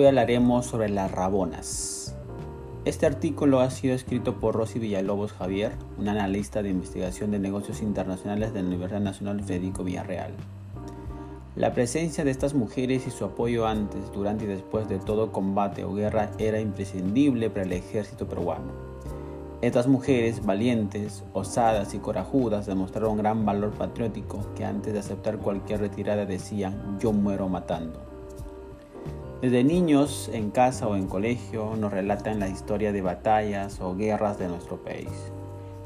Hoy hablaremos sobre las rabonas. Este artículo ha sido escrito por Rosy Villalobos Javier, una analista de investigación de negocios internacionales de la Universidad Nacional Federico Villarreal. La presencia de estas mujeres y su apoyo antes, durante y después de todo combate o guerra era imprescindible para el ejército peruano. Estas mujeres valientes, osadas y corajudas demostraron gran valor patriótico que antes de aceptar cualquier retirada decían yo muero matando. Desde niños, en casa o en colegio, nos relatan la historia de batallas o guerras de nuestro país,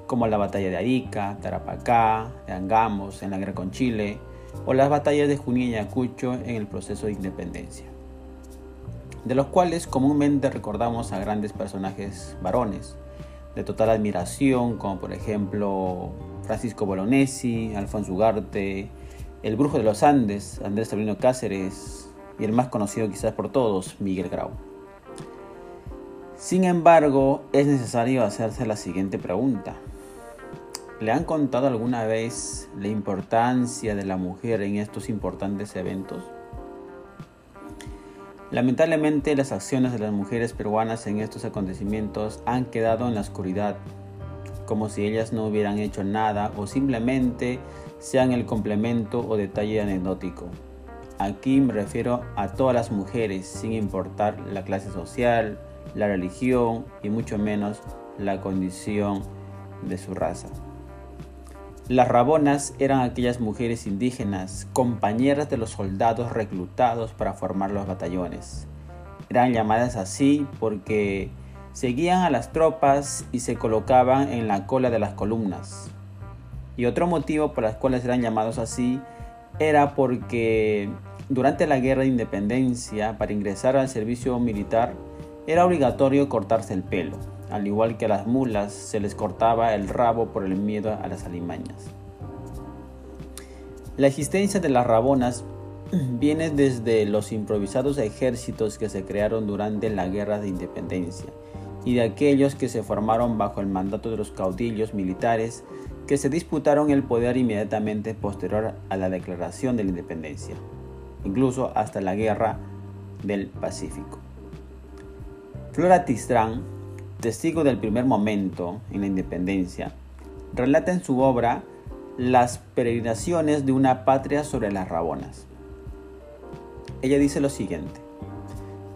como la batalla de Arica, Tarapacá, de Angamos en la guerra con Chile, o las batallas de Junín y Ayacucho en el proceso de independencia, de los cuales comúnmente recordamos a grandes personajes varones, de total admiración, como por ejemplo Francisco Bolognesi, Alfonso Ugarte, el brujo de los Andes, Andrés Sabino Cáceres y el más conocido quizás por todos, Miguel Grau. Sin embargo, es necesario hacerse la siguiente pregunta. ¿Le han contado alguna vez la importancia de la mujer en estos importantes eventos? Lamentablemente las acciones de las mujeres peruanas en estos acontecimientos han quedado en la oscuridad, como si ellas no hubieran hecho nada o simplemente sean el complemento o detalle anecdótico. Aquí me refiero a todas las mujeres, sin importar la clase social, la religión y mucho menos la condición de su raza. Las rabonas eran aquellas mujeres indígenas, compañeras de los soldados reclutados para formar los batallones. Eran llamadas así porque seguían a las tropas y se colocaban en la cola de las columnas. Y otro motivo por el cual eran llamados así era porque durante la guerra de independencia, para ingresar al servicio militar, era obligatorio cortarse el pelo al igual que a las mulas se les cortaba el rabo por el miedo a las alimañas. La existencia de las rabonas viene desde los improvisados ejércitos que se crearon durante la guerra de independencia y de aquellos que se formaron bajo el mandato de los caudillos militares que se disputaron el poder inmediatamente posterior a la declaración de la independencia, incluso hasta la guerra del Pacífico. Flora Tistrán testigo del primer momento en la independencia, relata en su obra las peregrinaciones de una patria sobre las Rabonas. Ella dice lo siguiente,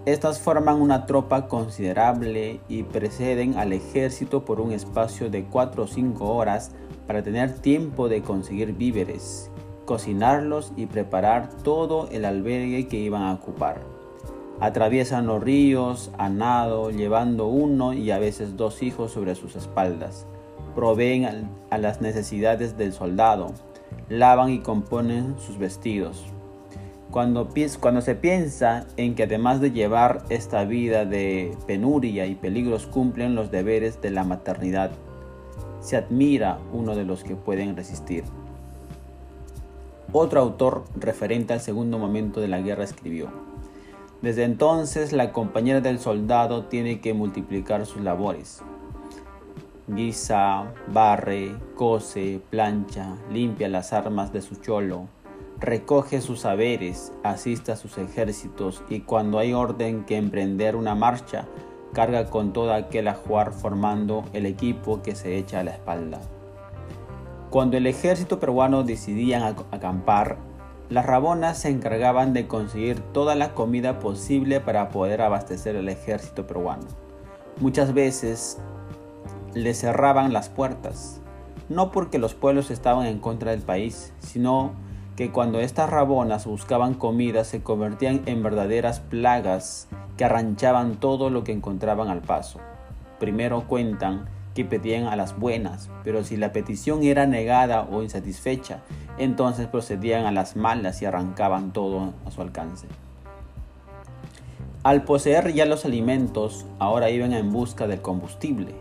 estas forman una tropa considerable y preceden al ejército por un espacio de 4 o 5 horas para tener tiempo de conseguir víveres, cocinarlos y preparar todo el albergue que iban a ocupar. Atraviesan los ríos a nado, llevando uno y a veces dos hijos sobre sus espaldas. Proveen a las necesidades del soldado, lavan y componen sus vestidos. Cuando, se piensa en que además de llevar esta vida de penuria y peligros cumplen los deberes de la maternidad, se admira uno de los que pueden resistir. Otro autor referente al segundo momento de la guerra escribió, desde entonces la compañera del soldado tiene que multiplicar sus labores. Guisa, barre, cose, plancha, limpia las armas de su cholo, recoge sus saberes, asiste a sus ejércitos y cuando hay orden que emprender una marcha, carga con todo aquel ajuar formando el equipo que se echa a la espalda. Cuando el ejército peruano decidía acampar, las rabonas se encargaban de conseguir toda la comida posible para poder abastecer el ejército peruano. Muchas veces le cerraban las puertas, no porque los pueblos estaban en contra del país, sino que cuando estas rabonas buscaban comida se convertían en verdaderas plagas que arranchaban todo lo que encontraban al paso. Primero cuentan que pedían a las buenas, pero si la petición era negada o insatisfecha, entonces procedían a las malas y arrancaban todo a su alcance. Al poseer ya los alimentos, ahora iban en busca del combustible.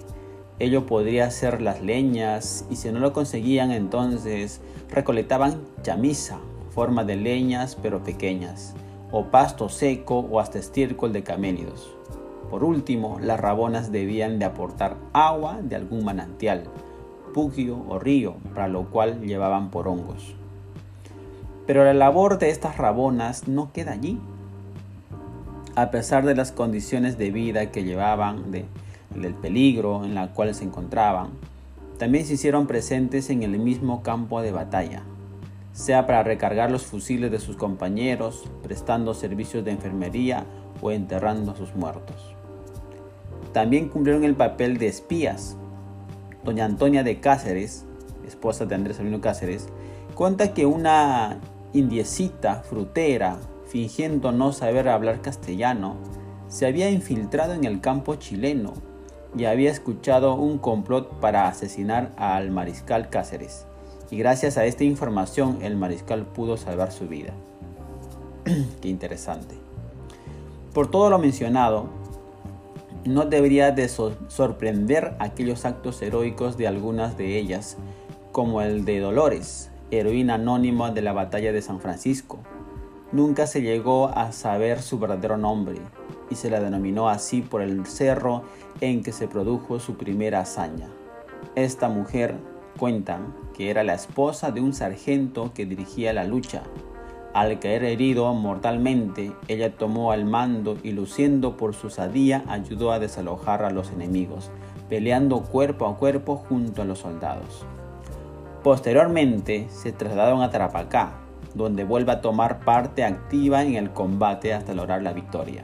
Ello podría ser las leñas y si no lo conseguían entonces recolectaban chamisa, forma de leñas pero pequeñas, o pasto seco o hasta estiércol de camélidos. Por último, las rabonas debían de aportar agua de algún manantial, pugio o río, para lo cual llevaban por hongos. Pero la labor de estas rabonas no queda allí. A pesar de las condiciones de vida que llevaban, de, del peligro en la cual se encontraban, también se hicieron presentes en el mismo campo de batalla, sea para recargar los fusiles de sus compañeros, prestando servicios de enfermería o enterrando a sus muertos. También cumplieron el papel de espías. Doña Antonia de Cáceres, esposa de Andrés Sabino Cáceres, cuenta que una indiecita frutera, fingiendo no saber hablar castellano, se había infiltrado en el campo chileno y había escuchado un complot para asesinar al mariscal Cáceres. Y gracias a esta información el mariscal pudo salvar su vida. Qué interesante. Por todo lo mencionado, no debería de sorprender aquellos actos heroicos de algunas de ellas, como el de Dolores, heroína anónima de la batalla de San Francisco. Nunca se llegó a saber su verdadero nombre y se la denominó así por el cerro en que se produjo su primera hazaña. Esta mujer cuentan que era la esposa de un sargento que dirigía la lucha al caer herido mortalmente, ella tomó al mando y luciendo por su sadía ayudó a desalojar a los enemigos, peleando cuerpo a cuerpo junto a los soldados. Posteriormente se trasladaron a Tarapacá, donde vuelve a tomar parte activa en el combate hasta lograr la victoria.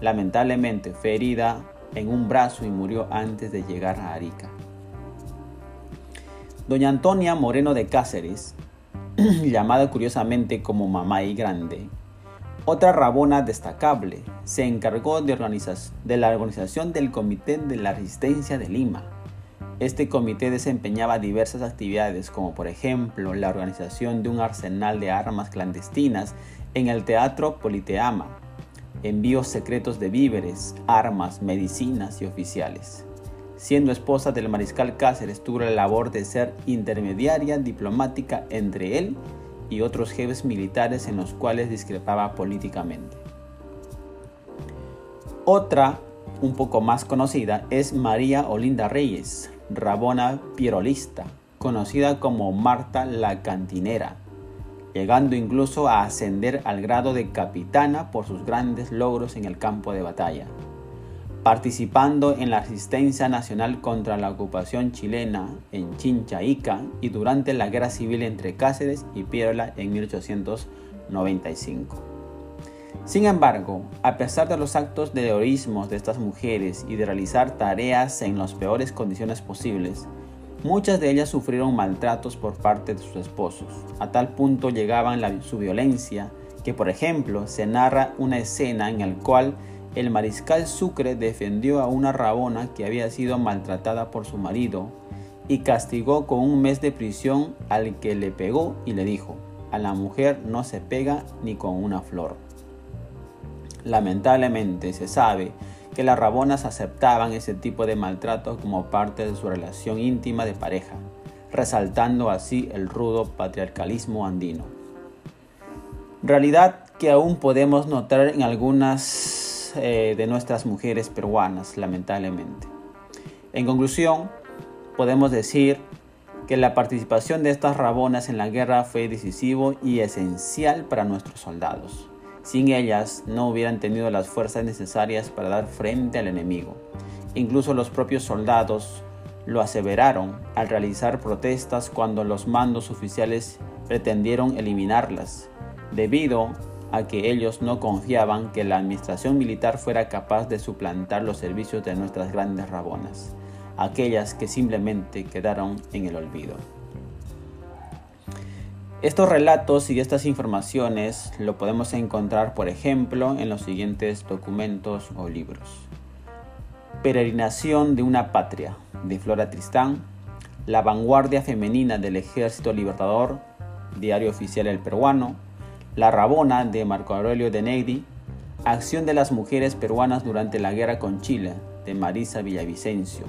Lamentablemente fue herida en un brazo y murió antes de llegar a Arica. Doña Antonia Moreno de Cáceres llamada curiosamente como Mamá Grande. Otra rabona destacable se encargó de, de la organización del Comité de la Resistencia de Lima. Este comité desempeñaba diversas actividades como por ejemplo la organización de un arsenal de armas clandestinas en el Teatro Politeama, envíos secretos de víveres, armas, medicinas y oficiales. Siendo esposa del mariscal Cáceres, tuvo la labor de ser intermediaria diplomática entre él y otros jefes militares en los cuales discrepaba políticamente. Otra, un poco más conocida, es María Olinda Reyes, rabona pirolista, conocida como Marta la Cantinera, llegando incluso a ascender al grado de capitana por sus grandes logros en el campo de batalla participando en la resistencia nacional contra la ocupación chilena en Chinchaica y durante la guerra civil entre Cáceres y Piérola en 1895. Sin embargo, a pesar de los actos de heroísmo de estas mujeres y de realizar tareas en las peores condiciones posibles, muchas de ellas sufrieron maltratos por parte de sus esposos. A tal punto llegaban la, su violencia que, por ejemplo, se narra una escena en la cual el mariscal Sucre defendió a una rabona que había sido maltratada por su marido y castigó con un mes de prisión al que le pegó y le dijo, a la mujer no se pega ni con una flor. Lamentablemente se sabe que las rabonas aceptaban ese tipo de maltrato como parte de su relación íntima de pareja, resaltando así el rudo patriarcalismo andino. Realidad que aún podemos notar en algunas eh, de nuestras mujeres peruanas, lamentablemente. En conclusión, podemos decir que la participación de estas rabonas en la guerra fue decisivo y esencial para nuestros soldados. Sin ellas no hubieran tenido las fuerzas necesarias para dar frente al enemigo. Incluso los propios soldados lo aseveraron al realizar protestas cuando los mandos oficiales pretendieron eliminarlas, debido a que ellos no confiaban que la administración militar fuera capaz de suplantar los servicios de nuestras grandes rabonas, aquellas que simplemente quedaron en el olvido. Estos relatos y estas informaciones lo podemos encontrar, por ejemplo, en los siguientes documentos o libros. Peregrinación de una patria, de Flora Tristán, La vanguardia femenina del Ejército Libertador, Diario Oficial El Peruano, la Rabona de Marco Aurelio de Negri, Acción de las mujeres peruanas durante la guerra con Chile de Marisa Villavicencio,